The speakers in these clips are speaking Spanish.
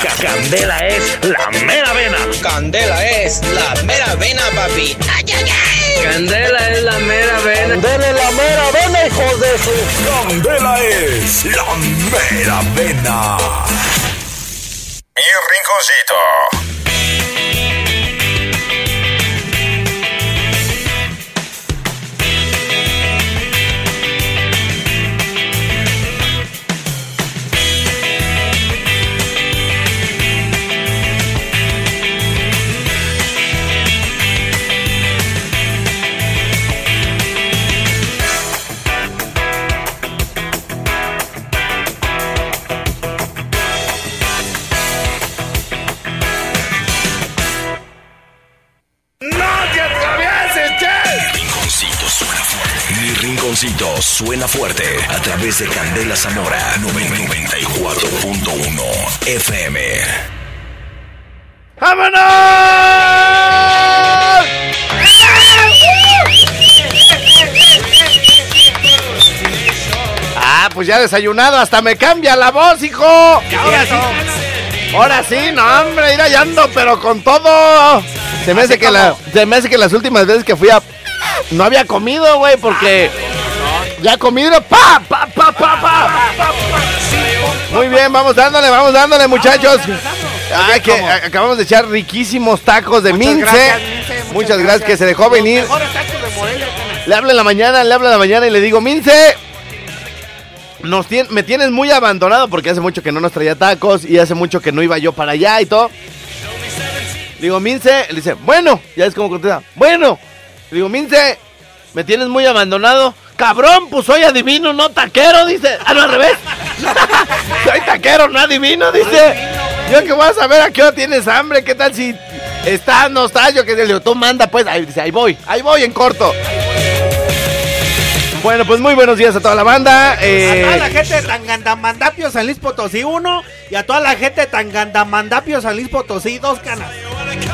Candela es la mera vena. Candela es la mera vena, papi. ¡Ay, ay, ay! Candela es la mera vena. Candela es la mera vena, hijos de su. Candela es la mera vena. Mi rinconcito. Suena fuerte a través de Candela Zamora 94.1 FM. ¡Vámonos! Ah, pues ya desayunado, hasta me cambia la voz, hijo. Ahora sí, ahora sí, no, hombre, ir ando, pero con todo. Se me hace que la, se me hace que las últimas veces que fui a, no había comido, güey, porque ya comido, pa, pa, pa, pa, pa. Muy bien, vamos dándole, vamos dándole, muchachos. Ay, que acabamos de echar riquísimos tacos de mince. muchas gracias que se dejó venir. Le hablo en la mañana, le hablo en la mañana y le digo, Mince, nos tien- me tienes muy abandonado porque hace mucho que no nos traía tacos y hace mucho que no iba yo para allá y todo. Le digo, Mince, le dice, bueno, ya es como contesta, bueno. Le digo, Mince, me tienes muy abandonado. Cabrón, pues soy adivino, no taquero, dice. Ah, no, al revés. soy taquero, no adivino, dice. Yo que voy a saber a qué hora tienes hambre, qué tal si estás, no estás, yo que le digo, tú manda pues, ahí, dice, ahí voy, ahí voy en corto. Bueno, pues muy buenos días a toda la banda. A toda la Eh, gente de Tangandamandapio, San Luis Potosí 1 y a toda la gente de Tangandamandapio, San Luis Potosí 2 canas.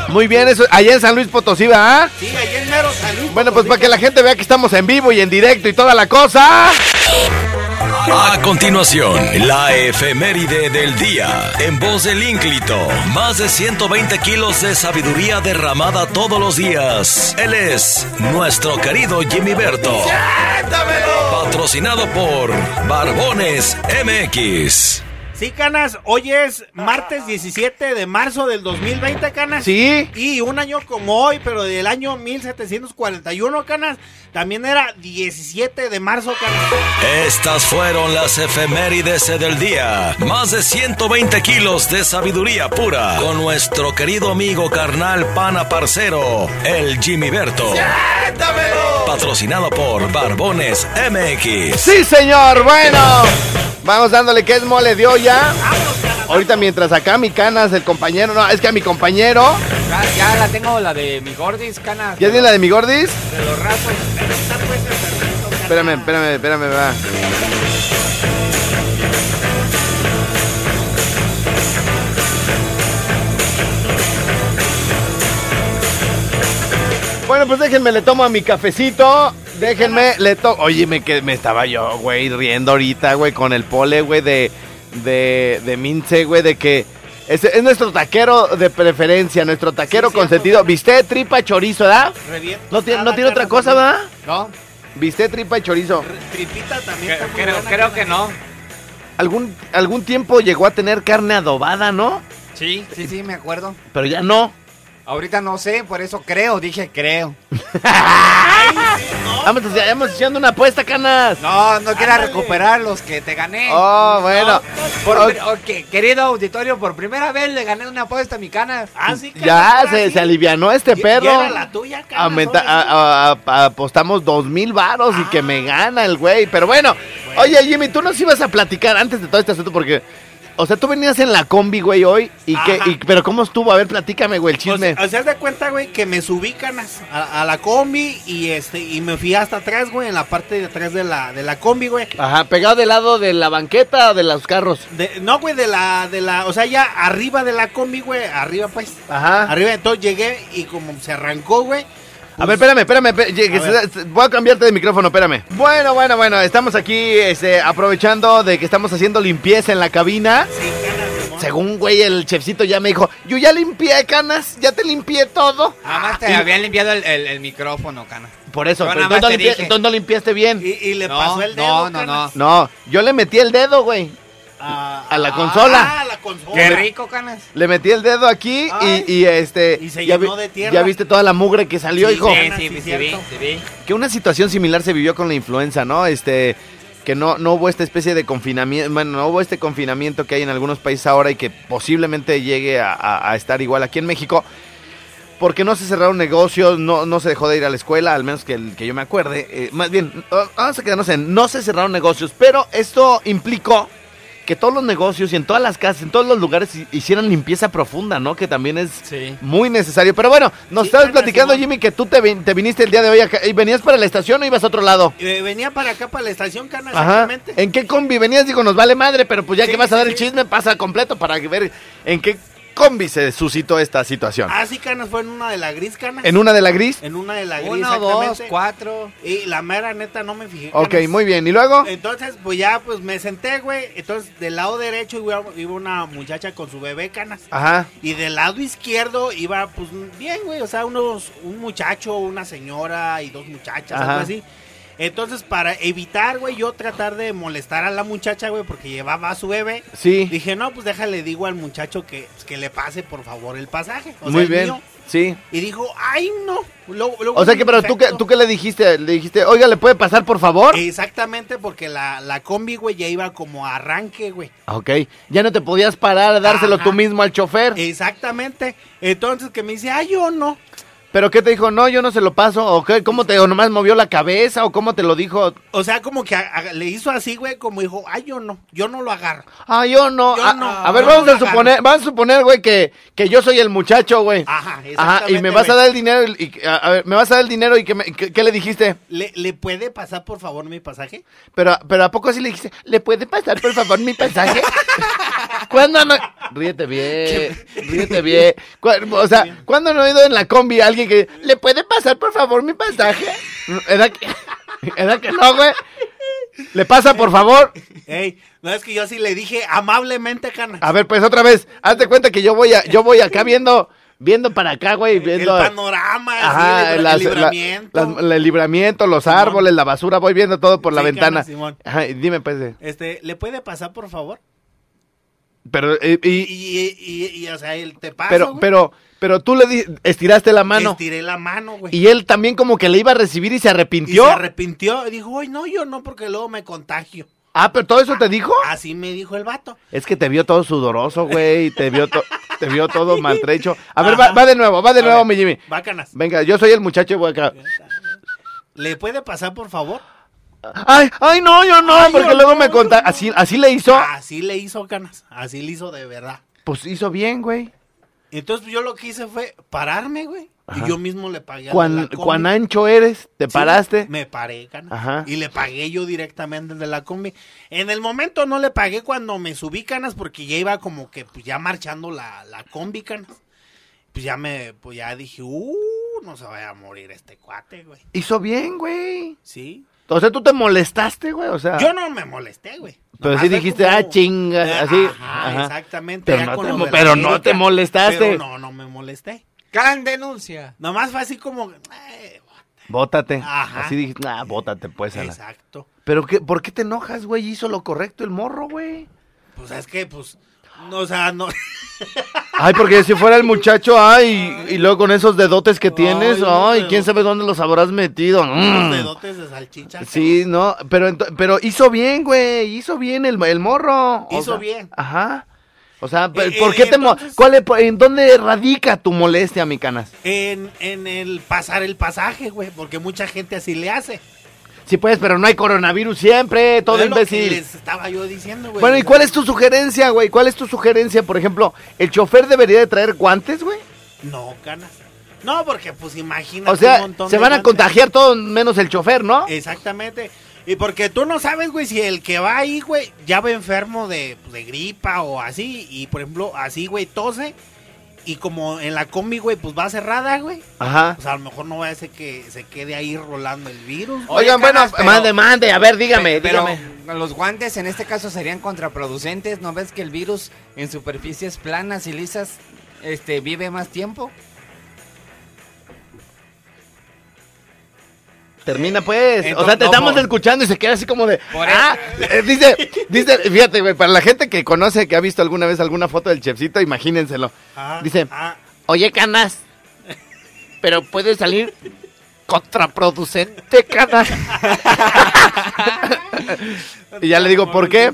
Muy bien, eso, allá en San Luis Potosí, ¿va? Sí, ahí en mero San Luis Bueno, pues para que la gente vea que estamos en vivo y en directo y toda la cosa. A continuación, la efeméride del día. En voz del ínclito, más de 120 kilos de sabiduría derramada todos los días. Él es nuestro querido Jimmy Berto. Patrocinado por Barbones MX. Sí, canas, hoy es martes 17 de marzo del 2020, canas. Sí. Y un año como hoy, pero del año 1741, canas, también era 17 de marzo, canas. Estas fueron las efemérides del día. Más de 120 kilos de sabiduría pura con nuestro querido amigo carnal pana parcero, el Jimmy Berto. Patrocinado por Barbones MX. Sí, señor. Bueno, vamos dándole que es mole de Ahorita mientras acá mi canas, el compañero, no, es que a mi compañero, Ya, ya la tengo, la de mi gordis, canas. ¿ya tiene la de mi gordis? De los rasos. Espérame, espérame, espérame, va. Bueno, pues déjenme, le tomo a mi cafecito. Déjenme, le tomo. Oye, me, que, me estaba yo, güey, riendo ahorita, güey, con el pole, güey, de, de, de Mince, güey, de que es, es nuestro taquero de preferencia, nuestro taquero Sí, consentido. ¿Viste tripa chorizo, verdad? No tiene, no tiene otra cosa, ¿verdad? ¿No? ¿Viste tripa y chorizo? Tripita también está muy Creo, buena, creo que no. Algún, algún tiempo llegó a tener carne adobada, ¿no? Sí, sí, sí, me acuerdo. Pero ya no. Ahorita no sé, por eso creo, dije creo. Vamos, vamos echando una apuesta, canas. No, no quiera Ándale. recuperar los que te gané. Oh, bueno. Por- Ok, querido auditorio, por primera vez le gané una apuesta a mi canas. Ah, sí, ya se, sí. se alivianó este perro. era la tuya, canas, Aumenta- ahora sí. a- a- a- apostamos dos mil varos y que me gana el güey. Pero bueno, oye Jimmy, tú nos ibas a platicar antes de todo este asunto porque, o sea, tú venías en la combi, güey, hoy. Y Ajá. y- pero ¿cómo estuvo? A ver, platícame, güey, el chisme. O sea, haz de cuenta, güey, que me subí canas a, a la combi y este y me fui hasta atrás, güey, en la parte de atrás de la de la combi, güey. Ajá, pegado del lado de la banqueta o de los carros. De- no, güey, de la de la, o sea, ya arriba de la combi, güey, arriba pues. Ajá. Arriba, entonces llegué y como se arrancó, güey. A ver, espérame, espérame, espérame, A voy a cambiarte de micrófono, espérame. Bueno, bueno, bueno, estamos aquí este, aprovechando de que estamos haciendo limpieza en la cabina. Sí, canas, según, güey, el chefcito ya me dijo, yo ya limpié, canas, ya te limpié todo. Nada más te Y- habían limpiado el, el- el micrófono, cana. Por eso, pero entonces no, limpié- entonces no limpiaste bien. Y, y le No, pasó el dedo. no, no, canas. No, yo le metí el dedo, güey. A, A la consola. Ah, a la consola. Qué rico, canas. Le metí el dedo aquí Ay. y, y, este. Y se ya, llenó de tierra. ya viste toda la mugre que salió, Sí, hijo. Sí, Canas, sí, sí, sí, sí, vi, cierto. sí vi. Que una situación similar se vivió con la influenza, ¿no? Este. Que no, no hubo esta especie de confinamiento, bueno, no hubo este confinamiento que hay en algunos países ahora y que posiblemente llegue a, a- a estar igual aquí en México. Porque no se cerraron negocios, no, no se dejó de ir a la escuela, al menos que, el- que yo me acuerde. Eh, más bien, ah, vamos a quedarnos en, no se cerraron negocios, pero esto implicó que todos los negocios y en todas las casas, en todos los lugares hi- hicieran limpieza profunda, ¿no? Que también es Sí. muy necesario. Pero bueno, nos Sí, estabas platicando, Simón. Jimmy, que tú te, vin- te viniste el día de hoy acá. ¿Y venías para la estación o ibas a otro lado? Eh, venía para acá, para la estación, Cana, Ajá. exactamente. ¿En qué combi venías? Digo, nos vale madre, pero pues ya Sí, que vas a sí, dar el chisme, pasa completo para ver en qué combi se suscitó esta situación. Ah, sí, Canas, fue en una de la gris, Canas. ¿En una de la gris? En una de la gris, Uno, dos, cuatro. Y la mera neta no me fijé. Ok, Canas. muy bien. ¿Y luego? Entonces, pues ya, pues me senté, güey. Entonces, del lado derecho iba, iba una muchacha con su bebé, Canas. Ajá. Y del lado izquierdo iba, pues, bien, güey. O sea, unos, un muchacho, una señora y dos muchachas, Ajá. algo así. Entonces, para evitar, güey, yo tratar de molestar a la muchacha, güey, porque llevaba a su bebé. Sí. Dije, no, pues déjale, digo al muchacho que, pues, que le pase, por favor, el pasaje. O Muy bien. mío. Sí. Y dijo, ay, no. Luego O sea que, pero tú qué, tú qué le dijiste, le dijiste, oiga, ¿le puede pasar por favor? Exactamente, porque la, la combi, güey, ya iba como a arranque, güey. Ok, ya no te podías parar a dárselo Ajá. tú mismo al chofer. Exactamente. Entonces que me dice, ay, yo no. ¿Pero qué te dijo? No, yo no se lo paso. ¿O qué? ¿Cómo te o nomás movió la cabeza? ¿O cómo te lo dijo? O sea, como que a- a- le hizo así, güey, como dijo, ay, yo no, yo no lo agarro. Ah, yo no. Yo a, no, a ver, vamos a suponer, vamos a suponer, güey, que, que yo soy el muchacho, güey. Ajá, Ajá, y exactamente, me vas a dar el dinero y, a, ver, me vas a dar el dinero y que me- que- ¿qué le dijiste? ¿Le, ¿Le puede pasar, por favor, mi pasaje? Pero, pero ¿a poco así le dijiste? ¿Le puede pasar, por favor, mi pasaje? ¿Cuándo no? Ríete bien, ríete bien. O sea, ¿cuándo no he oído en la combi a alguien que le puede pasar, por favor, mi pasaje? ¿Era que, era que no, güey? ¿Le pasa, por favor? Ey, no es que yo sí le dije amablemente, cana. A ver, pues otra vez, hazte cuenta que yo voy a, yo voy acá viendo, viendo para acá, güey, el viendo. panorama, Ajá, el, las- el libramiento. la- las- el libramiento, los Simón. árboles, la basura, voy viendo todo por la ventana. Simón. Ajá, dime, pues, eh, Este, ¿le puede pasar, por favor? Pero, eh, Y, y, y, y, y, o sea, él te pasa, pero, pero, pero tú le di- estiraste la mano. Estiré la mano, güey. Y él también como que le iba a recibir y se Y arrepintió. se arrepintió. Y dijo, ay, no, yo no, porque luego me contagio. ah, pero todo eso te dijo. Así me dijo el vato. Es que te vio todo sudoroso, güey. Te vio, to- te vio todo maltrecho. A ver, va, va de nuevo, va de A nuevo, ver, mi Jimmy. Bácanas. Venga, yo soy el muchacho y voy acá. ¿Le puede pasar, por favor? Ay, ay, no, yo no, Ay, porque yo luego no, me conta. Así, así le hizo. Así le hizo, Canas. Así le hizo de verdad. Pues hizo bien, güey. Entonces yo lo que hice fue pararme, güey. Ajá. Y yo mismo le pagué Cuán, combi. cuán ancho eres, te Sí, paraste. Me paré, Canas. Ajá. Y le pagué yo directamente de la combi. En el momento no le pagué cuando me subí, Canas, porque ya iba como que pues ya marchando la, la combi, Canas. Pues ya me, pues ya dije, uh, no se vaya a morir este cuate, güey. Hizo bien, güey. Sí. O sea, tú te molestaste, güey. O sea. Yo no me molesté, güey. Pero Nomás sí dijiste, como- ah, chingas, Eh, así. Ajá, Ajá. exactamente. Pero ya no con te pero no te molestaste. Pero no, no me molesté. Gran denuncia. Nomás fue así como, eh, Bótate. Ajá. Así dijiste, ah, bótate, pues. la- exacto. Pero qué, ¿por qué te enojas, güey? Hizo lo correcto el morro, güey. Pues es que, pues, no, o sea, no. Ay, porque si fuera el muchacho, ay, y luego con esos dedotes que tienes, no, ay, quién sabe dónde los habrás metido. Unos Mm. dedotes de salchicha. Sí, no, pero pero hizo bien, güey, hizo bien el, el morro. O Hizo sea, bien. Ajá. O sea, Eh, ¿por eh, qué te mo- entonces- cuál es- en dónde radica tu molestia, mi canas? En, en el pasar el pasaje, güey, porque mucha gente así le hace. Sí, pues, pero no hay coronavirus siempre, todo Es lo que imbécil. les estaba yo diciendo, güey. Bueno, ¿y cuál es tu sugerencia, güey? ¿Cuál es tu sugerencia? Por ejemplo, ¿el chofer debería de traer guantes, güey? No, canas. No, porque, pues, imagínate O sea, un montón se de van a contagiar todos menos el chofer, ¿no? Exactamente. Y porque tú no sabes, güey, si el que va ahí, güey, ya va enfermo de, pues, de gripa o así. Y por ejemplo, así, güey, tose. Y como en la combi, güey, pues va cerrada, güey. Ajá. Pues a lo mejor no va a ser que se quede ahí rolando el virus. Oigan, bueno, pero- mande, mande, a ver, dígame, Pe- pero dígame. los guantes en este caso serían contraproducentes. ¿No ves que el virus en superficies planas y lisas este, vive más tiempo? Termina pues. o sea, te estamos escuchando y se queda así como de. Por ah, eh, dice, dice, fíjate, güey, para la gente que conoce, que ha visto alguna vez alguna foto del chefcito, imagínenselo. Ah, Dice, ah, oye, canas, pero puede salir contraproducente, canas. y ya le digo, ¿por qué?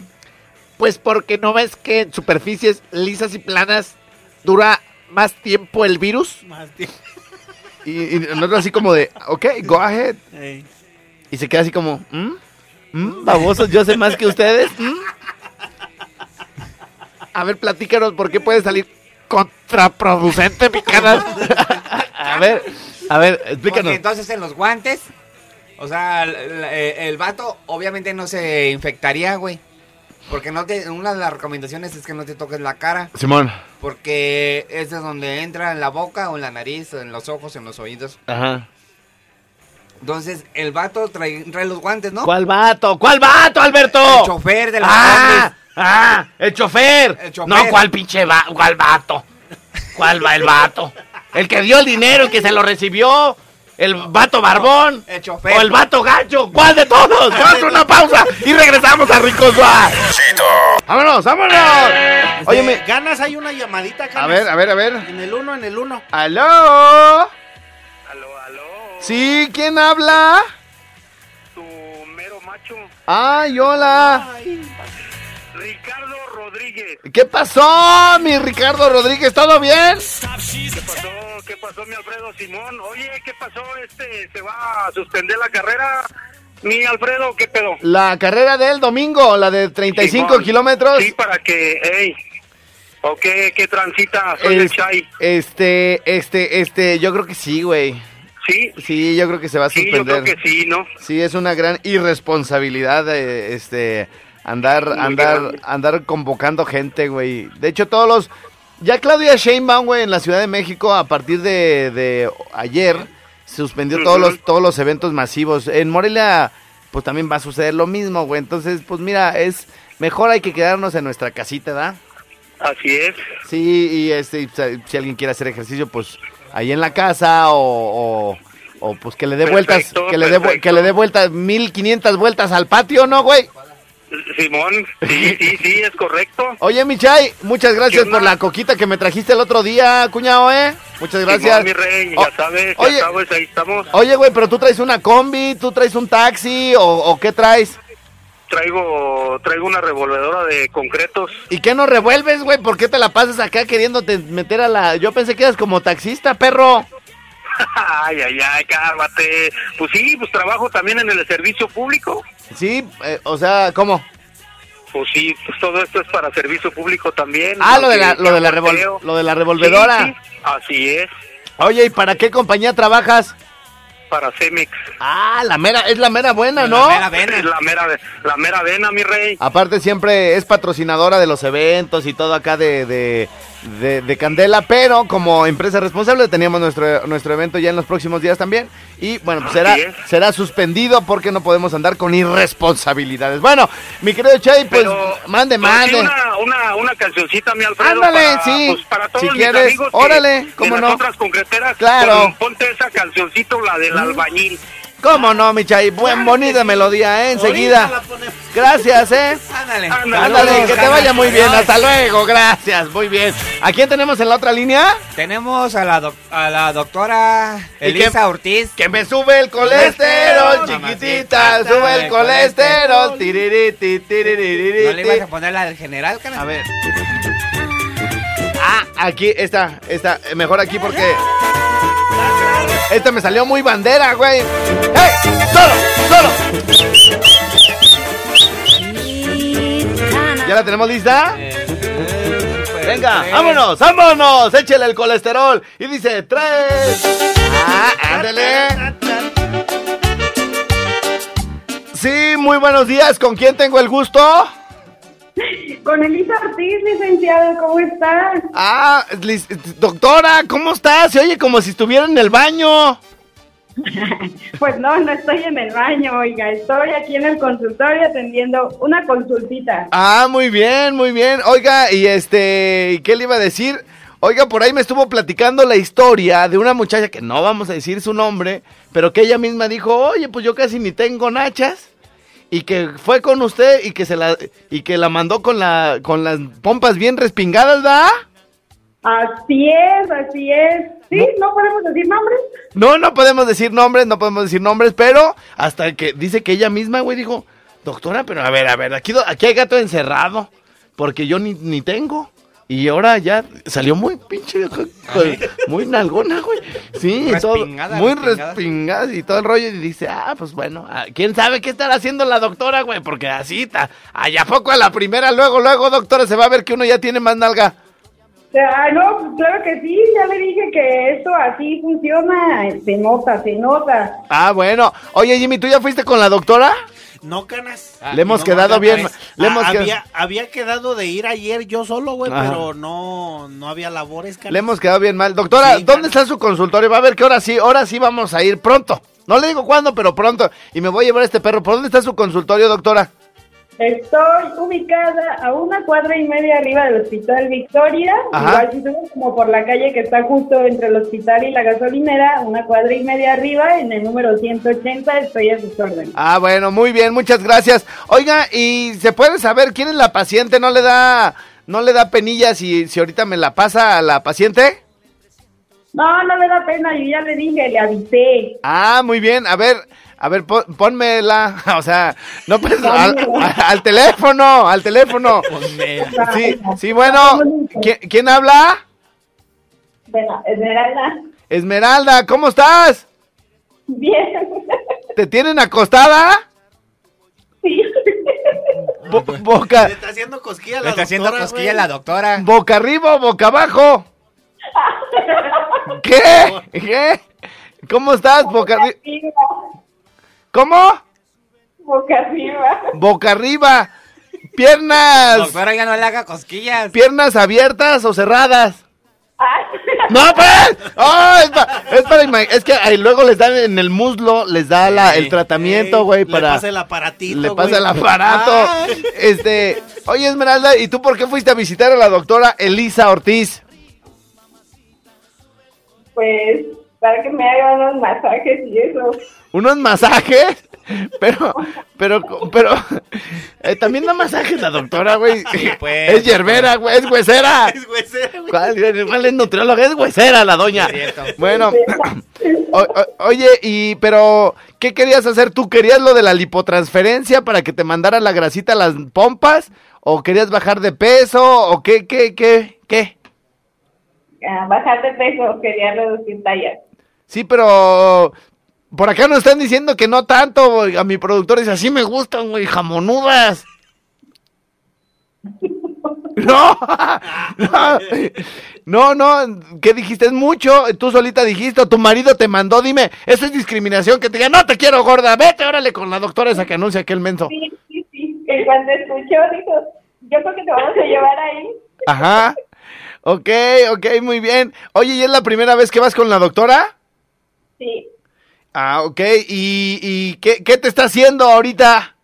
Pues porque no ves que en superficies lisas y planas dura más tiempo el virus. más tiempo. Y, y nosotros así como de, ok, go ahead. Y se queda así como, ¿Mm? ¿Mm? Babosos, yo sé más que ustedes. ¿Mm? A ver, platícanos, ¿por qué puede salir contraproducente mi canal? a ver, a ver, Porque explícanos. entonces en los guantes, o sea, el, el- el vato obviamente no se infectaría, güey. Porque no te, una de las recomendaciones es que no te toques la cara. Simón. Porque es de donde entra en la boca o en la nariz, o en los ojos, en los oídos. Ajá. Entonces, el vato trae, trae los guantes, ¿no? ¿Cuál vato? ¿Cuál vato, Alberto? El chofer de la ¡Ah! ¡Ah! ¡El chofer! El chofer. No, ¿cuál pinche va ¿Cuál vato? ¿Cuál va el vato? El que dio el dinero y que se lo recibió. El vato barbón. El chofer. O el vato gacho. ¿Cuál de todos? Vamos a hacer una pausa y regresamos a Ricos Bar. ¡Vámonos, vámonos! Oye, Este, me... Ganas, hay una llamadita, A Ganas. ver, a ver, a ver. En el uno, en el uno. ¿Aló? Aló, aló. ¿Sí? ¿Quién habla? Tu mero macho, Ay, hola. Ricardo Rodríguez. ¿Qué pasó, mi Ricardo Rodríguez? ¿Todo bien? ¿Qué pasó? ¿Qué pasó, mi Alfredo Simón? Oye, ¿qué pasó? Este, ¿se va a suspender la carrera? Mi Alfredo, ¿qué pedo? La carrera del domingo, la de 35 Simón. kilómetros. Sí, para que, ey. ¿O qué, qué transita? Soy el Chai. Este, este, este, yo creo que sí, güey. Sí, Sí, yo creo que se va a sí, yo suspender. creo que sí, ¿no? Sí, es una gran irresponsabilidad, eh, este, andar, Muy andar, grande. andar convocando gente, güey. De hecho, todos los, ya Claudia Sheinbaum, güey, en la Ciudad de México, a partir de, de ayer, suspendió todos los, todos los eventos masivos. En Morelia, pues también va a suceder lo mismo, güey. Entonces, pues mira, es mejor hay que quedarnos en nuestra casita, ¿da? Así es. Sí, y este, si alguien quiere hacer ejercicio, pues ahí en la casa o, o, o, pues que le dé vueltas, que le dé, que le dé vueltas, 1500 vueltas al patio, ¿no, güey? Simón, sí, sí, sí, es correcto. Oye, Michay, muchas gracias por la coquita que me trajiste el otro día, cuñado, ¿eh? Muchas gracias. Simón, mi rey, ya sabes, oye, ya sabes, ahí estamos. Oye, güey, pero tú traes una combi, tú traes un taxi, o, o qué traes? Traigo, traigo una revolvedora de concretos. ¿Y qué no revuelves, güey? ¿Por qué te la pasas acá queriéndote meter a la... Yo pensé que eras como taxista, perro. Ay, ay, ay, cálmate. Pues sí, pues trabajo también en el servicio público. Sí, eh, o sea, ¿cómo? Pues sí, pues todo esto es para servicio público también. Ah, lo de la, lo de la, revol- lo de la Sí, revolvedora. sí, así es, Oye, ¿y para qué compañía trabajas? para Cemex. Ah, la mera, es la mera buena, ¿no? La mera vena. Es la mera, la mera vena, mi rey. Aparte siempre es patrocinadora de los eventos y todo acá de, de, de- de Candela, pero como empresa responsable teníamos nuestro, nuestro evento ya en los próximos días también. Y bueno, pues será, será suspendido porque no podemos andar con irresponsabilidades. Bueno, mi querido Chay, pues Pero, mande, sí mande. una, una, una cancioncita, mi Alfredo. Ándale, para, sí. Pues para todos Si mis quieres, amigos que- órale, cómo de no. las otras concreteras. Claro. pon- ponte esa cancioncita, la del albañil. ¿Cómo no, mi Chay? Buen, bonita melodía, ¿eh? Enseguida. Gracias, ¿eh? Ándale. Ándale, Ándale, que te vaya muy bien. Hasta luego, gracias, muy bien. ¿A quién tenemos en la otra línea? Tenemos a la, doc- a la doctora ¿Y Elisa qué? Ortiz. Que me sube el colesterol, chiquitita, mamacita, sube el colesterol. tiririti, tiririti. ¿No le ibas a poner la del general, cara? A ver. Ah, aquí, esta, esta, mejor aquí porque... Esta me salió muy bandera, güey. ¡Hey! ¡Solo! ¡Solo! ¿Ya la tenemos lista? Venga, vámonos, vámonos, échele el colesterol. Y dice, tres. Ah, ándele. Sí, muy buenos días. ¿Con quién tengo el gusto? Con Elisa Ortiz, licenciado, ¿cómo estás? Ah, doctora, ¿cómo estás? Se oye como si estuviera en el baño. Pues no, no estoy en el baño, oiga, estoy aquí en el consultorio atendiendo una consultita. Ah, muy bien, muy bien. Oiga, y este, ¿qué le iba a decir? Oiga, por ahí me estuvo platicando la historia de una muchacha que no vamos a decir su nombre, pero que ella misma dijo, oye, pues yo casi ni tengo nachas. Y que fue con usted y que se la y que la mandó con la con las pompas bien respingadas, ¿verdad? Así es, así es. ¿Sí? ¿No podemos decir nombres? No, no podemos decir nombres, no podemos decir nombres, pero hasta que dice que ella misma, güey, dijo, doctora, pero a ver, a ver, aquí, aquí hay gato encerrado, porque yo ni, ni tengo. Y ahora ya salió muy pinche, muy nalgona, güey. Sí, y todo, Respingada, muy respingada. respingada y todo el rollo. Y dice, ah, pues bueno, ah, quién sabe qué estará haciendo la doctora, güey, porque así está. Allá poco a la primera, luego, luego, doctora, se va a ver que uno ya tiene más nalga. Ah, no, pues claro que sí, ya le dije que esto así funciona, se nota, se nota. Ah, bueno. Oye, Jimmy, ¿tú ya fuiste con la doctora? No, canas. Ah, Le hemos no, quedado bien. Le Ah, hemos quedado- había, había quedado de ir ayer yo solo, güey, pero no, no había labores, canas. Le hemos quedado bien mal. Doctora, Sí, ¿dónde está su consultorio? Va a ver que ahora sí, ahora sí vamos a ir pronto. No le digo cuándo, pero pronto. Y me voy a llevar a este perro. ¿Por dónde está su consultorio, doctora? Estoy ubicada a una cuadra y media arriba del Hospital Victoria, Ajá. igual si subes como por la calle que está justo entre el hospital y la gasolinera, una cuadra y media arriba, en el número 180, estoy a sus órdenes. Ah, bueno, muy bien, muchas gracias. Oiga, ¿y se puede saber quién es la paciente? ¿No le da, no le da penilla si, si ahorita me la pasa a la paciente? No, no le da pena, yo ya le dije, le avisé. Ah, muy bien. A ver, a ver, pon- pónmela. O sea, no pues, al, al teléfono, al teléfono. Sí, sí, bueno. ¿Quién, quién habla? Bueno, Esmeralda, Esmeralda, ¿cómo estás? bien. ¿Te tienen acostada? Sí. Bo- boca, Le está haciendo cosquilla a la Le está haciendo doctora, cosquilla güey. la doctora. boca arriba o boca abajo. ¿Qué? ¿Qué? ¿Cómo estás? Boca arriba. ¿Cómo? boca arriba. Boca arriba. Piernas. Doctora, ya no le haga cosquillas. Piernas abiertas o cerradas. No, pues. Oh, es, pa- es para es que ahí luego les dan en el muslo, les da la, el tratamiento, Ey, güey, Le para pasa el aparatito, le pasa el aparato. Este, oye Esmeralda, ¿y tú por qué fuiste a visitar a la doctora Elisa Ortiz? Pues, para que me hagan unos masajes y eso. ¿Unos masajes? Pero, pero, pero, eh, también da masajes la doctora, güey. pues. es yerbera, güey, es huesera. Es huesera, güey. ¿Cuál, cuál es nutrióloga? Es huesera la doña. Es. Bueno, o- o- oye, y, pero, ¿qué querías hacer tú? ¿Querías lo de la lipotransferencia para que te mandara la grasita a las pompas? ¿O querías bajar de peso? ¿O qué, qué, qué, qué? Ah, bajar de peso, quería reducir tallas. Sí, pero por acá nos están diciendo que no tanto. A mi productor dice, así me gustan, güey, jamonudas. No, no, no, no, ¿qué dijiste? Es mucho, tú solita dijiste, o tu marido te mandó, dime, eso es discriminación, que te diga, no te quiero gorda, vete, órale con la doctora esa que anuncia aquel menso. Sí, sí, sí. Que cuando escuchó dijo, yo creo que te vamos a llevar ahí. Ajá, ok, ok, muy bien. Oye, ¿y es la primera vez que vas con la doctora? Sí. Ah, ok, ¿y, y qué, qué te está haciendo ahorita?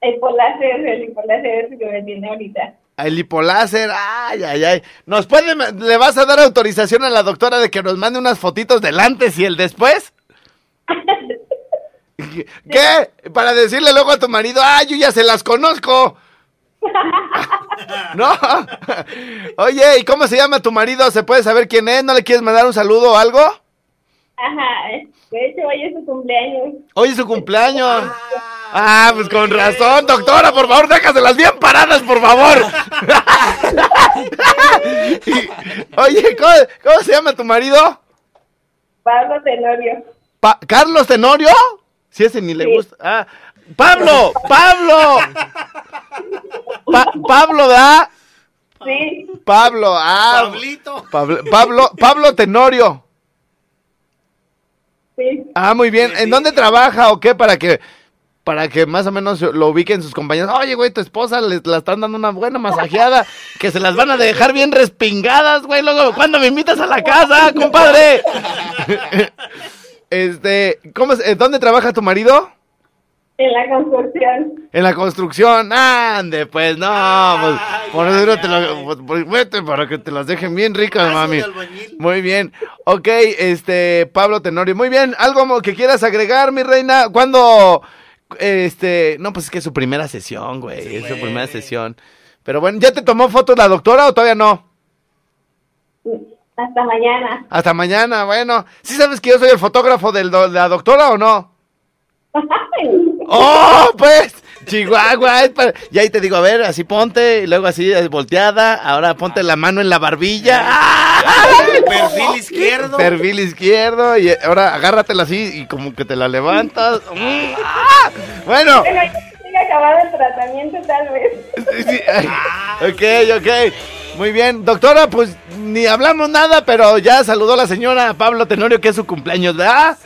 El poláser, el poláser es el que me tiene ahorita. El hipoláser, ay, ay, ay. ¿Nos puede, le vas a dar autorización a la doctora de que nos mande unas fotitos del antes y el después? ¿Qué? Para decirle luego a tu marido, ay, yo ya se las conozco. no. Oye, ¿y cómo se llama tu marido? ¿Se puede saber quién es? ¿No le quieres mandar un saludo o algo? Ajá. De hecho, hoy es su cumpleaños. Hoy es su cumpleaños. Ah, pues con razón, doctora, por favor, déjaselas bien paradas, por favor. Oye, ¿cómo, cómo se llama tu marido? Pablo Tenorio. Pa- ¿Carlos Tenorio? Si ese ni le Sí. gusta. Ah, ¡Pablo! ¡Pablo! Pa- Pablo, ¿da? Sí. Pablo, ah. Pablito. Pablo, Pablo, Pablo Tenorio. Sí. Ah, muy bien. ¿En sí. dónde trabaja o qué? Para que para que más o menos lo ubiquen sus compañeros. Oye, güey, tu esposa le la están dando una buena masajeada, que se las van a dejar bien respingadas, güey. Luego, ¿cuándo me invitas a la casa, compadre? este, ¿cómo es- ¿dónde trabaja tu marido? En la construcción. En la construcción, ande, pues no, pues por eso te lo, pues, pues, vete para que te las dejen bien ricas, mami. Muy bien, ok, este, Pablo Tenorio, muy bien, algo que quieras agregar, mi reina, ¿cuándo, este, no, pues es que es su primera sesión, güey, es su primera sesión, pero bueno, ¿ya te tomó fotos la doctora o todavía no? Hasta mañana. Hasta mañana, bueno, ¿sí sabes que yo soy el fotógrafo del de la doctora o no? ¡Oh, pues! Chihuahua, es para- y ahí te digo, a ver, así ponte, y luego así eh, volteada, ahora ponte la mano en la barbilla. ¡Ah! Perfil izquierdo. Perfil izquierdo, y ahora agárratela así y como que te la levantas. Mm, ¡ah! Bueno, ya acabado el tratamiento, tal vez. sí, sí, ok, ok. Muy bien, doctora, pues ni hablamos nada, pero ya saludó la señora Pablo Tenorio que es su cumpleaños, ¿verdad?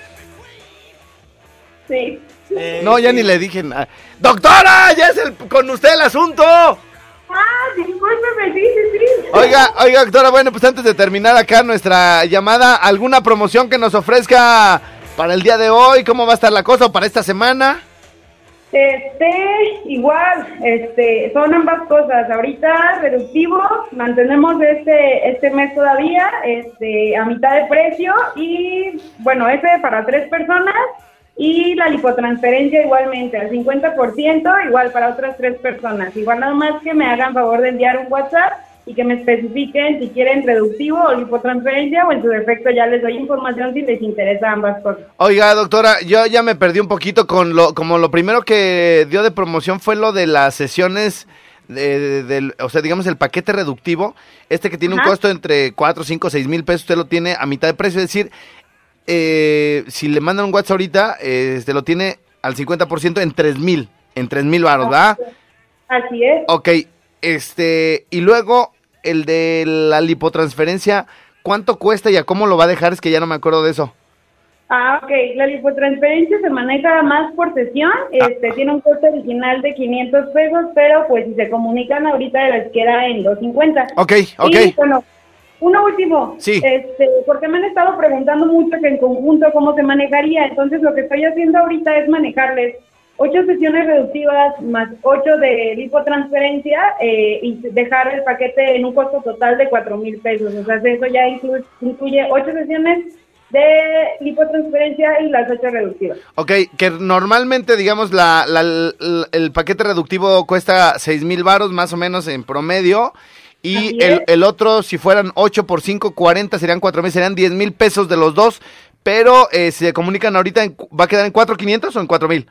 Sí. Eh, No, ya ni le dije nada. ¡Doctora! ¡Ya es el, con usted el asunto! Ah, discúlpeme, sí, sí, sí. Oiga, oiga, doctora, bueno, pues antes de terminar acá nuestra llamada, ¿alguna promoción que nos ofrezca para el día de hoy? ¿Cómo va a estar la cosa o para esta semana? Este, igual, este, son ambas cosas. Ahorita reductivo, mantenemos este, este mes todavía, este, a mitad de precio y, bueno, ese para tres personas y la lipotransferencia igualmente al 50%, igual para otras tres personas. Igual nada más que me hagan favor de enviar un WhatsApp y que me especifiquen si quieren reductivo o lipotransferencia o en su defecto ya les doy información si les interesa ambas cosas. Oiga, doctora, yo ya me perdí un poquito con lo, como lo primero que dio de promoción fue lo de las sesiones, de, de- del, o sea, digamos el paquete reductivo, este que tiene un costo entre 4, 5, 6 mil pesos, usted lo tiene a mitad de precio, es decir, eh, si le mandan un WhatsApp ahorita, eh, este lo tiene al 50% en 3 mil, en 3 mil baros, ¿verdad? Así es. Ok, este, y luego el de la lipotransferencia, ¿cuánto cuesta y a cómo lo va a dejar? Es que ya no me acuerdo de eso. Ah, ok. La lipotransferencia se maneja más por sesión. Este tiene un costo original de 500 pesos, pero pues si se comunican ahorita les queda en 250. Ok, ok. Y bueno, uno último. Sí. Este, porque me han estado preguntando mucho que en conjunto cómo se manejaría. Entonces lo que estoy haciendo ahorita es manejarles ocho sesiones reductivas más ocho de lipotransferencia eh, y dejar el paquete en un costo total de cuatro mil pesos. O sea, eso ya incluye, incluye ocho sesiones de lipotransferencia y las ocho reductivas. Ok, que normalmente, digamos, la, la- la- el paquete reductivo cuesta 6 mil varos más o menos en promedio. Y el, otro, si fueran 8 por 5, 40, serían 4 mil, serían 10 mil pesos de los dos. Pero eh, si se comunican ahorita, en ¿va a quedar en 4,500 o en 4 mil?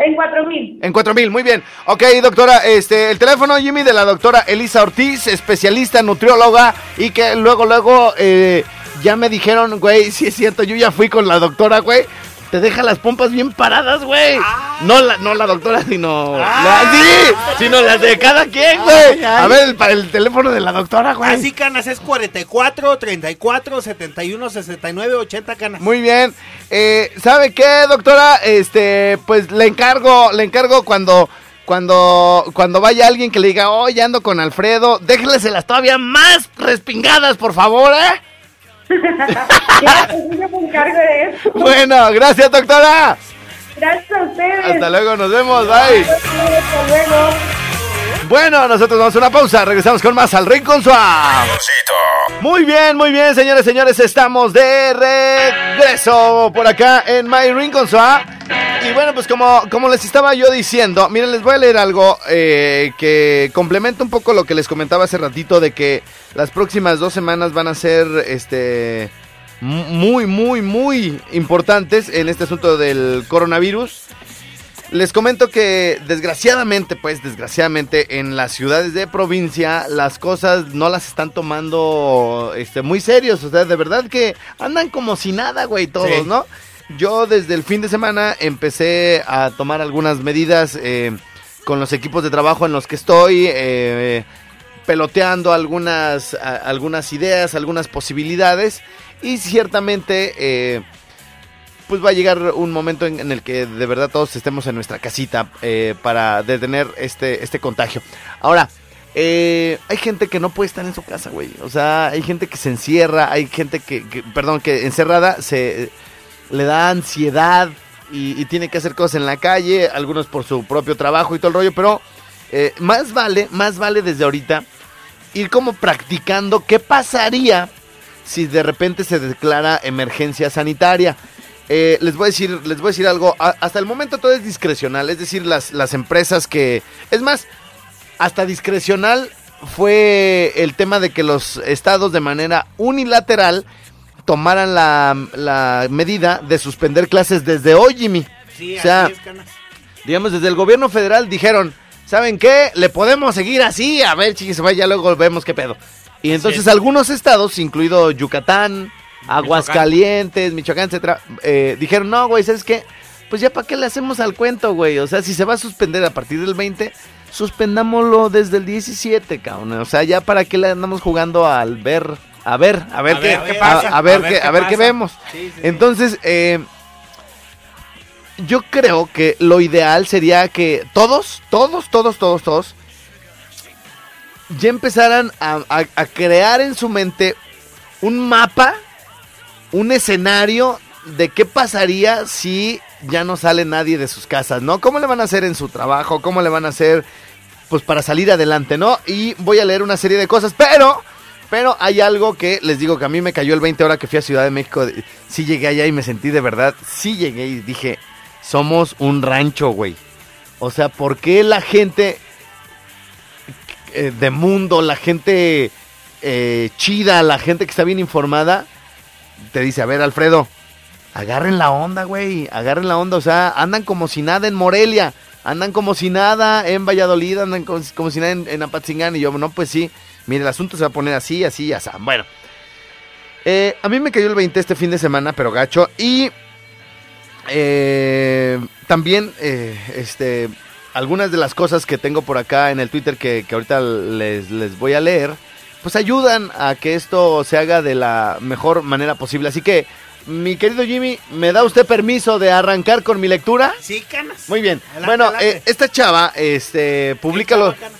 En cuatro mil. En 4 mil, muy bien. Ok, doctora, este, el teléfono, Jimmy, de la doctora Elisa Ortiz, especialista nutrióloga, y que luego, luego, eh, ya me dijeron, güey, sí es cierto, yo ya fui con la doctora, güey. Te deja las pompas bien paradas, güey. No la, no la doctora, sino. la- sí, sino las de cada quien, güey. A ver, el, el teléfono de la doctora, güey. Así, canas, es 44, 34, 71, 69, 80 canas. Muy bien. Eh, ¿Sabe qué, doctora? Este, pues le encargo, le encargo cuando, cuando, cuando vaya alguien que le diga, oye, ando con Alfredo, déjenleselas todavía más respingadas, por favor, ¿eh? Pues, yo me encargo de eso. Bueno, gracias, doctora. Gracias a ustedes. Hasta luego, nos vemos, bye. Hasta luego. Bueno, nosotros vamos a una pausa, regresamos con más al Rincón Suave. Muy bien, muy bien, señores, señores, estamos de regreso por acá en My Rincón Suave. Y bueno, pues como, como les estaba yo diciendo, miren, les voy a leer algo eh, que complementa un poco lo que les comentaba hace ratito de que las próximas dos semanas van a ser este mu- muy, muy, muy importantes en este asunto del coronavirus. Les comento que desgraciadamente, pues desgraciadamente en las ciudades de provincia las cosas no las están tomando este, muy serios. O sea, de verdad que andan como si nada, güey, todos, Sí. ¿no? Yo desde el fin de semana empecé a tomar algunas medidas eh, con los equipos de trabajo en los que estoy, eh, peloteando algunas, a- algunas ideas, algunas posibilidades y ciertamente... eh, pues va a llegar un momento en, el que de verdad todos estemos en nuestra casita eh, para detener este, este contagio. Ahora, eh, hay gente que no puede estar en su casa, güey. O sea, hay gente que se encierra, hay gente que, perdón, que encerrada se le da ansiedad y, y tiene que hacer cosas en la calle, algunos por su propio trabajo y todo el rollo, pero eh, más vale, más vale desde ahorita ir como practicando qué pasaría si de repente se declara emergencia sanitaria. Eh, les voy a decir, les voy a decir algo. a- hasta el momento todo es discrecional, es decir, las, las empresas que, es más, hasta discrecional fue el tema de que los estados de manera unilateral tomaran la, la medida de suspender clases desde hoy, Jimmy. Sí, o sea, así es, canas. digamos, desde el gobierno federal dijeron, ¿saben qué? Le podemos seguir así, a ver, chiquis, ya luego vemos qué pedo. Y entonces es. algunos estados, incluido Yucatán, Aguascalientes, Michoacán, etcétera, eh, dijeron, no, güey, ¿sabes qué? Pues ya para qué le hacemos al cuento, güey. O sea, si se va a suspender a partir del 20, suspendámoslo desde el 17, cabrón. O sea, ya para qué le andamos jugando al ver, a ver, a ver A qué, ver qué a- pasa, a, ver a ver qué, qué a ver qué vemos. Sí, sí, sí. Entonces, eh, yo creo que lo ideal sería que todos, todos, todos, todos, todos, ya empezaran a crear en su mente un mapa, un escenario de qué pasaría si ya no sale nadie de sus casas, ¿no? ¿Cómo le van a hacer en su trabajo? ¿Cómo le van a hacer, pues, para salir adelante, ¿no? Y voy a leer una serie de cosas, pero... Pero hay algo que les digo que a mí me cayó el 20 ahora que fui a Ciudad de México. Sí llegué allá y me sentí de verdad. Sí llegué y dije, somos un rancho, güey. O sea, ¿por qué la gente eh, de mundo, la gente eh, chida, la gente que está bien informada, te dice, a ver, Alfredo, agarren la onda, güey, agarren la onda. O sea, andan como si nada en Morelia, andan como si nada en Valladolid, andan como, si- nada en, en Apatzingán. Y yo, no, pues sí, mire, el asunto se va a poner así, así, así. Bueno, eh, a mí me cayó el 20 este fin de semana, pero gacho. Y eh, también, eh, este, algunas de las cosas que tengo por acá en el Twitter que, que ahorita les, les voy a leer, pues ayudan a que esto se haga de la mejor manera posible. Así que, mi querido Jimmy, ¿me da usted permiso de arrancar con mi lectura? Sí, canas. Muy bien. Adelante, bueno, adelante. eh, esta chava, este, publica lo, Canas.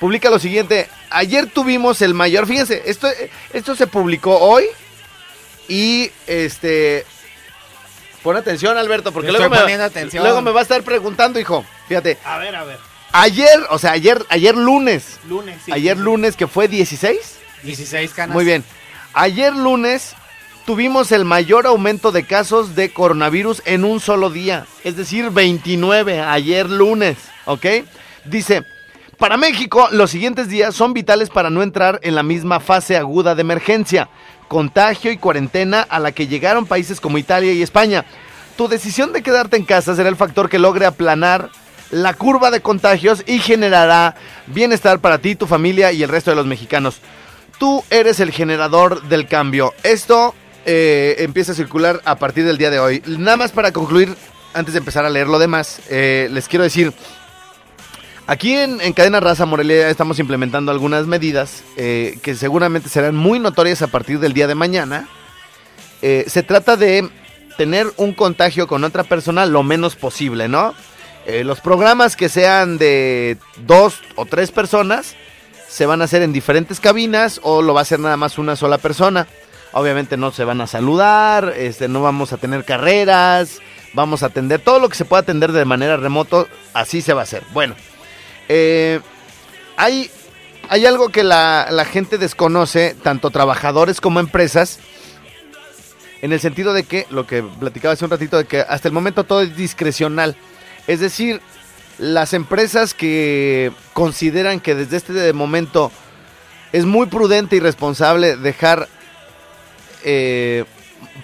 publica lo siguiente. Ayer tuvimos el mayor, fíjense, esto, esto se publicó hoy y este... Pon atención, Alberto, porque luego me, luego me va a estar preguntando, hijo. Fíjate, A ver, a ver. Ayer, o sea, ayer, ayer lunes, Lunes, sí. ayer lunes que fue 16. 16 canas. Muy bien. Ayer lunes tuvimos el mayor aumento de casos de coronavirus en un solo día. Es decir, 29 ayer lunes. ¿Ok? Dice, para México los siguientes días son vitales para no entrar en la misma fase aguda de emergencia, contagio y cuarentena a la que llegaron países como Italia y España. Tu decisión de quedarte en casa será el factor que logre aplanar la curva de contagios y generará bienestar para ti, tu familia y el resto de los mexicanos. Tú eres el generador del cambio. Esto eh, empieza a circular a partir del día de hoy. Nada más para concluir, antes de empezar a leer lo demás, eh, les quiero decir, aquí en, en Cadena Raza Morelia estamos implementando algunas medidas eh, que seguramente serán muy notorias a partir del día de mañana. Se trata de tener un contagio con otra persona lo menos posible, ¿no? Eh, los programas que sean de dos o tres personas se van a hacer en diferentes cabinas o lo va a hacer nada más una sola persona. Obviamente no se van a saludar, este, no vamos a tener carreras, vamos a atender todo lo que se pueda atender de manera remoto, así se va a hacer. Bueno, eh, hay, hay algo que la, la gente desconoce, tanto trabajadores como empresas, en el sentido de que, lo que platicaba hace un ratito, de que hasta el momento todo es discrecional. Es decir, las empresas que consideran que desde este momento es muy prudente y responsable dejar eh,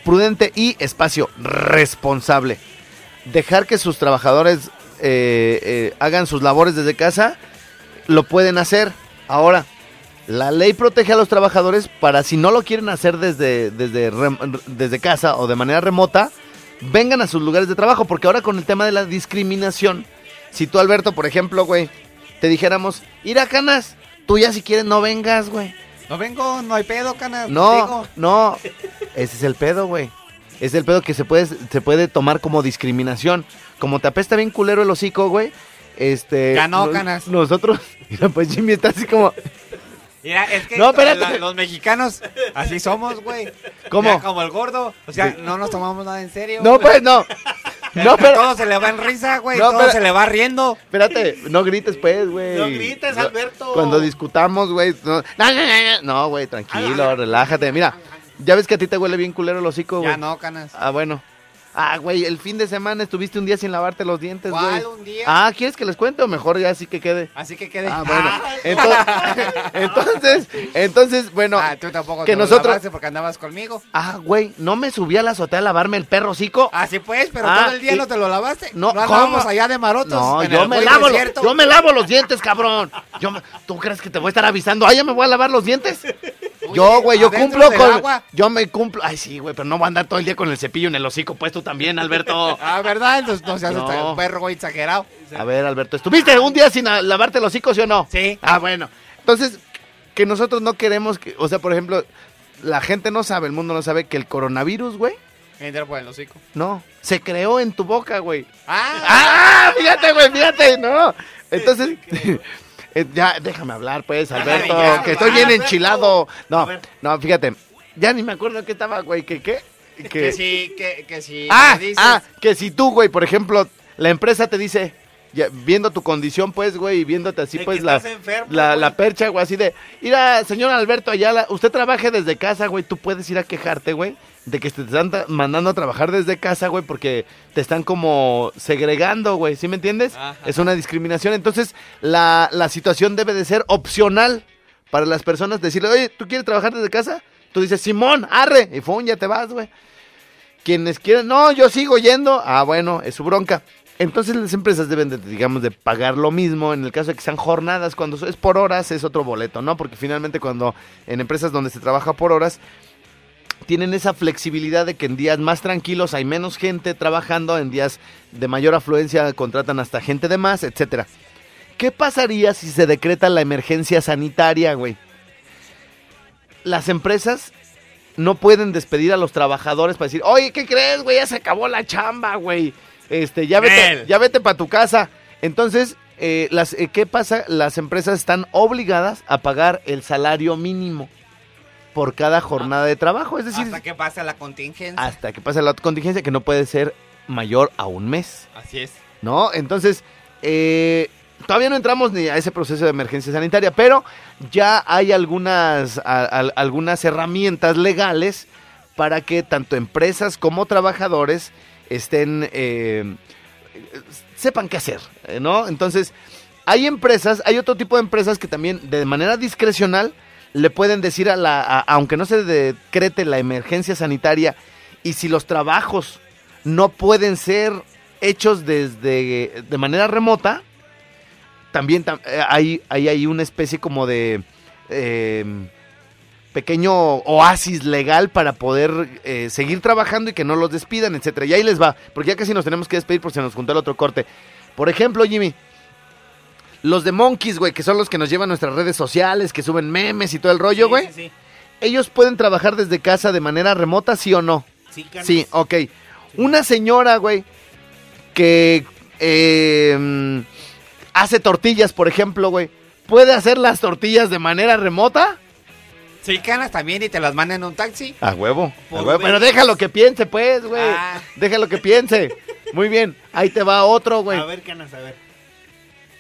prudente y espacio responsable dejar que sus trabajadores eh, eh, hagan sus labores desde casa lo pueden hacer. Ahora la ley protege a los trabajadores para si no lo quieren hacer desde desde desde casa o de manera remota vengan a sus lugares de trabajo porque ahora con el tema de la discriminación si tú, Alberto, por ejemplo, güey, te dijéramos, ir a canas, tú ya si quieres no vengas, güey. No vengo, no hay pedo, canas. No, contigo. no, ese es el pedo, güey. Es el pedo que se puede, se puede tomar como discriminación. Como te apesta bien culero el hocico, güey. Este. No, nos- canas. Nosotros. Pues Jimmy está así como. Mira, es que No, espérate. la- los mexicanos así somos, güey. ¿Cómo? Ya, como el gordo. O sea, no nos tomamos nada en serio. No, güey. pues, no. No, A pero. Todo se le va en risa, güey. No, todo pero- se le va riendo. Espérate, no grites, pues, güey. No grites, Alberto. Cuando discutamos, güey. No, no, no, no, no, güey, tranquilo, relájate. Mira, ya ves que a ti te huele bien culero el hocico, güey. Ya no, canas. Ah, bueno. Ah, güey, el fin de semana estuviste un día sin lavarte los dientes, güey. ¿Cuál un día? Ah, ¿quieres que les cuente o mejor ya así que quede? Así que quede. Ah, bueno. Entonces, entonces, entonces, bueno. Ah, tú tampoco que te nosotros- lavaste porque andabas conmigo. Ah, güey, no me subí a la azotea a lavarme el perro hocico. Así pues, pero Ah, todo el día y- no te lo lavaste. No, andábamos ¿cómo? allá de marotos. No, yo me lavo, los- yo me lavo los dientes, cabrón. Yo me- ¿Tú crees que te voy a estar avisando? Ah, ya me voy a lavar los dientes. Yo, güey, yo cumplo con. agua. Yo me cumplo. Ay, sí, güey, pero no voy a andar todo el día con el cepillo en el hocico, pues tú también, Alberto. Ah, ¿verdad? Entonces no seas No. un perro, güey, exagerado. A ver, Alberto, ¿estuviste un día sin lavarte los hocicos, sí o no? Sí. Ah, bueno. Entonces, que nosotros no queremos que. O sea, por ejemplo, la gente no sabe, el mundo no sabe que el coronavirus, güey, Entra por el hocico. no, se creó en tu boca, güey. Ah, ¡Ah! Fíjate, güey, fíjate, no. Entonces, eh, ya, déjame hablar, pues, Alberto, ya, que estoy bien Alberto. enchilado. No, no, fíjate, ya ni me acuerdo qué estaba, güey, que qué. que sí, que, que sí. Ah, dices. ah, que si tú, güey, por ejemplo, la empresa te dice, ya, viendo tu condición, pues, güey, y viéndote así, De pues, que la, enfermo, la, la percha, güey, así de, mira, señor Alberto Ayala, usted trabaje desde casa, güey, tú puedes ir a quejarte, güey, de que te están mandando a trabajar desde casa, güey, porque te están como segregando, güey, ¿sí me entiendes? Ajá. Es una discriminación, entonces, la, la situación debe de ser opcional para las personas, decirle, oye, ¿tú quieres trabajar desde casa? Tú dices, Simón, arre, y fum, ya te vas, güey. Quienes quieran, no, yo sigo yendo. Ah, bueno, es su bronca. Entonces las empresas deben de, digamos, de pagar lo mismo. En el caso de que sean jornadas, cuando es por horas es otro boleto, ¿no? Porque finalmente cuando en empresas donde se trabaja por horas, tienen esa flexibilidad de que en días más tranquilos hay menos gente trabajando, en días de mayor afluencia contratan hasta gente de más, etcétera. ¿Qué pasaría si se decreta la emergencia sanitaria, güey? Las empresas no pueden despedir a los trabajadores para decir, oye, ¿qué crees, güey? Ya se acabó la chamba, güey. Este, ya vete, ya vete para tu casa. Entonces, eh, las, eh, ¿qué pasa? Las empresas están obligadas a pagar el salario mínimo por cada jornada de trabajo. Es decir, Hasta que pase la contingencia. hasta que pase la contingencia, que no puede ser mayor a un mes. Así es. ¿no? Entonces, eh, todavía no entramos ni a ese proceso de emergencia sanitaria, pero ya hay algunas, a- algunas herramientas legales para que tanto empresas como trabajadores estén, eh, sepan qué hacer, ¿no? Entonces, hay empresas, hay otro tipo de empresas que también de manera discrecional le pueden decir a la, aunque no se decrete la emergencia sanitaria, y si los trabajos no pueden ser hechos desde de manera remota, también tam- eh, hay, hay, hay una especie como de eh, pequeño oasis legal para poder eh, seguir trabajando y que no los despidan, etcétera. Y ahí les va, porque ya casi nos tenemos que despedir porque se nos juntó el otro corte. Por ejemplo, Jimmy, los de Monkeys, güey, que son los que nos llevan a nuestras redes sociales, que suben memes y todo el rollo, güey. Sí, sí. ¿Ellos pueden trabajar desde casa de manera remota, sí o no? Sí, canas. Sí, ok. Una señora, güey, que eh, mm, hace tortillas, por ejemplo, güey, ¿puede hacer las tortillas de manera remota? Sí, canas también y te las mandan en un taxi. A huevo. a huevo. Pero déjalo que piense, pues, güey. Ah. Déjalo que piense. Muy bien. Ahí te va otro, güey. A ver, canas, a ver.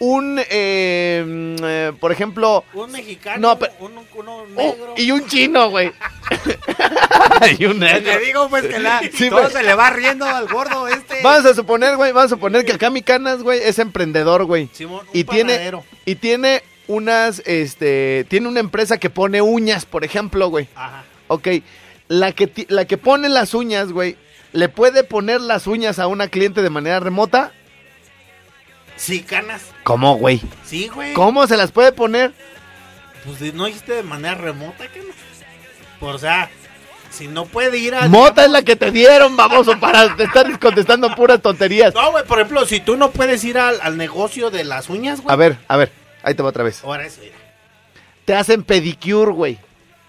Un, eh, mm, eh, por ejemplo, Un mexicano, No, pero- uno oh, negro. y un chino, güey. y un negro. Te digo, pues, que la, Sí, todo pues. se le va riendo al gordo este. Vamos a suponer, güey, vamos a suponer que acá mi canas, güey, es emprendedor, güey. Simón, un y tiene y tiene unas este tiene una empresa que pone uñas, por ejemplo, güey. Ajá. Ok, la que ti- la que pone las uñas, güey, le puede poner las uñas a una cliente de manera remota? Sí, canas. ¿Cómo, güey? Sí, güey. ¿Cómo se las puede poner? Pues si no dijiste de manera remota, canas. Por, o sea, si no puede ir a... Mota es la que te dieron, baboso, para te estar contestando puras tonterías. No, güey, por ejemplo, si tú no puedes ir al, al negocio de las uñas, güey. A ver, a ver, ahí te va otra vez. Ahora eso, mira. Te hacen pedicure, güey.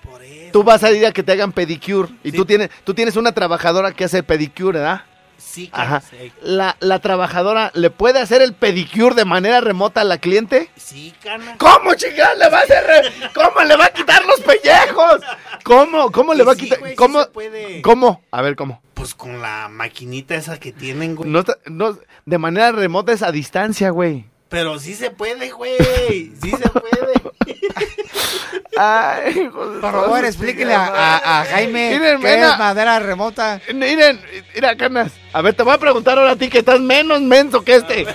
Por eso. tú vas a ir a que te hagan pedicure y tú tienes tú tienes una trabajadora que hace pedicure, ¿verdad? Sí, Ajá. canas. eh, La, la trabajadora le puede hacer el pedicure de manera remota a la cliente. Sí, canas. ¿Cómo, chingada? ¿Le va a hacer? re- ¿Cómo le va a quitar los pellejos? ¿Cómo? ¿Cómo le va a Sí, quitar? güey, sí ¿Cómo? se puede. ¿Cómo? A ver, ¿cómo? Pues con la maquinita esa que tienen, güey. No, está- no, de manera remota es a distancia, güey. Pero sí se puede, güey. Sí se puede. Ay, Por favor, chingada a, a- a madre. Jaime Miren, qué ven es a- madera remota. Miren, mira, canas. A ver, te voy a preguntar ahora a ti que estás menos menso que este.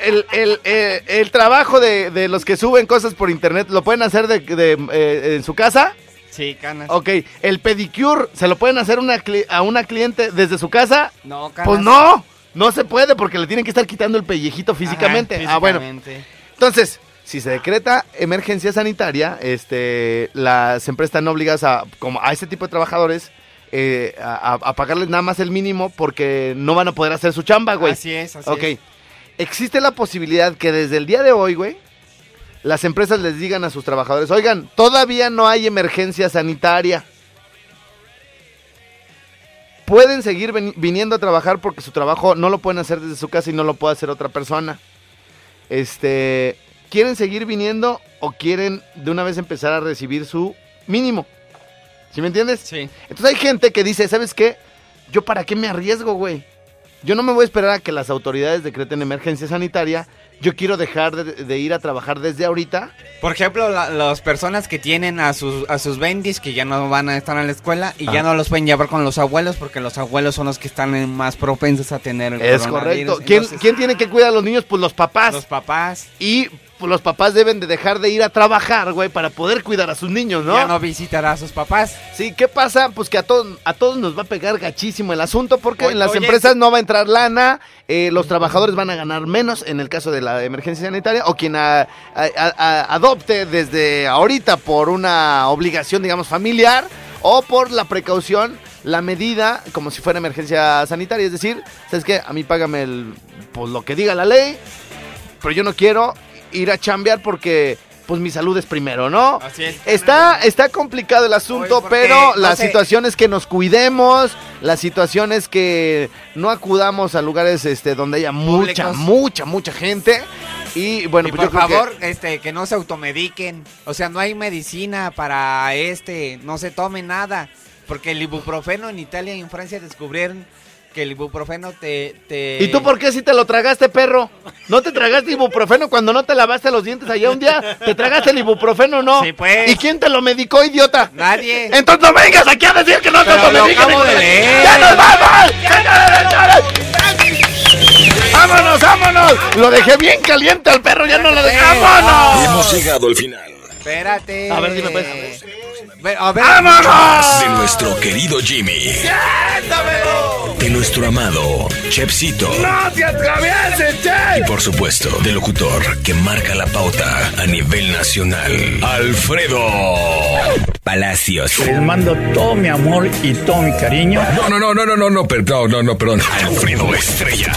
El, el, eh, el trabajo de, de los que suben cosas por internet, ¿lo pueden hacer de, de, eh, en su casa? Sí, canas. Ok, el pedicure, ¿se lo pueden hacer una a una cliente desde su casa? No, canas. Pues no, no se puede porque le tienen que estar quitando el pellejito Ajá, físicamente. Ah, bueno. Entonces, si se decreta emergencia sanitaria, este, las empresas están obligadas a, como a este tipo de trabajadores, eh, a, pagarles nada más el mínimo porque no van a poder hacer su chamba, güey. Así es, así Ok. es. Existe la posibilidad que desde el día de hoy, güey, las empresas les digan a sus trabajadores, oigan, todavía no hay emergencia sanitaria. Pueden seguir viniendo a trabajar porque su trabajo no lo pueden hacer desde su casa y no lo puede hacer otra persona. Este, ¿quieren seguir viniendo o quieren de una vez empezar a recibir su mínimo? ¿Sí me entiendes? Sí. Entonces hay gente que dice, ¿sabes qué? ¿Yo para qué me arriesgo, güey? Yo no me voy a esperar a que las autoridades decreten emergencia sanitaria. Yo quiero dejar de, de ir a trabajar desde ahorita. Por ejemplo, la- las personas que tienen a sus, a sus bendis que ya no van a estar en la escuela y ya Ah. no los pueden llevar con los abuelos porque los abuelos son los que están más propensos a tener el Es coronavirus. correcto. ¿Quién, Entonces, quién tiene que cuidar a los niños? Pues los papás. Los papás Y los papás deben de dejar de ir a trabajar, güey, para poder cuidar a sus niños, ¿no? ya no visitará a sus papás. Sí, ¿qué pasa? Pues que a todos, a todos nos va a pegar gachísimo el asunto porque Oye, en las oye, empresas no va a entrar lana, eh, los trabajadores van a ganar menos en el caso de la emergencia sanitaria o quien a- a- a- adopte desde ahorita por una obligación, digamos, familiar o por la precaución, la medida como si fuera emergencia sanitaria. Es decir, ¿sabes qué? A mí págame el, pues, lo que diga la ley, pero yo no quiero ir a chambear porque... Pues mi salud es primero, ¿no? Así es. Está, está complicado el asunto, pero no la sé. situación es que nos cuidemos, la situación es que no acudamos a lugares este donde haya mucha, Públicos. mucha, mucha gente. Y bueno, y pues por yo creo que- favor, este, que no se automediquen. O sea, no hay medicina para este, no se tome nada. Porque el ibuprofeno en Italia y en Francia descubrieron que el ibuprofeno te... te... ¿Y tú por qué si te lo tragaste, perro? ¿No te tragaste ibuprofeno cuando no te lavaste los dientes allá un día? ¿Te tragaste el ibuprofeno o no? Sí, pues. ¿Y quién te lo medicó, idiota? Nadie. Entonces no vengas aquí a decir que no te lo leer. ¡Ya nos vamos! ¡Vámonos, vámonos! Lo dejé bien caliente al perro, ya no lo dejé. ¡Vámonos! Hemos llegado al final Espérate. A ver, dime, pues. Ve- A ver, de nuestro querido Jimmy. De nuestro amado Chepsito. ¡No te atravieses, che! Y por supuesto, del locutor que marca la pauta a nivel nacional, Alfredo Palacios. Les mando todo mi amor y todo mi cariño. No, no, no, no, no, no, no, perdón, no, no, perdón. Alfredo Estrella.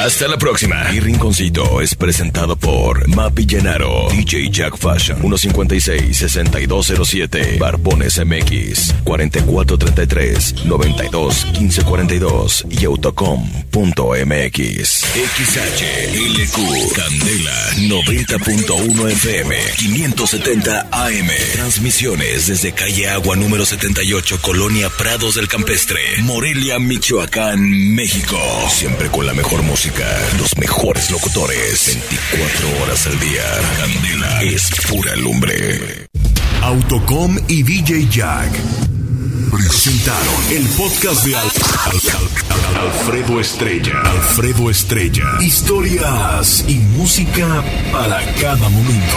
Hasta la próxima. Mi rinconcito es presentado por Mapi Llenaro, DJ Jack Fashion, 156-6207, Barbones MX, 4433-921542 y autocom.mx. XHLQ, Candela, 90.1 FM, 570 AM. Transmisiones desde calle Agua número 78, Colonia Prados del Campestre, Morelia, Michoacán, México. Siempre con la mejor los mejores locutores, 24 horas al día. Candela es pura lumbre. Autocom y DJ Jack presentaron el podcast de Al- Al- Al- Alfredo Estrella. Alfredo Estrella. Historias y música para cada momento.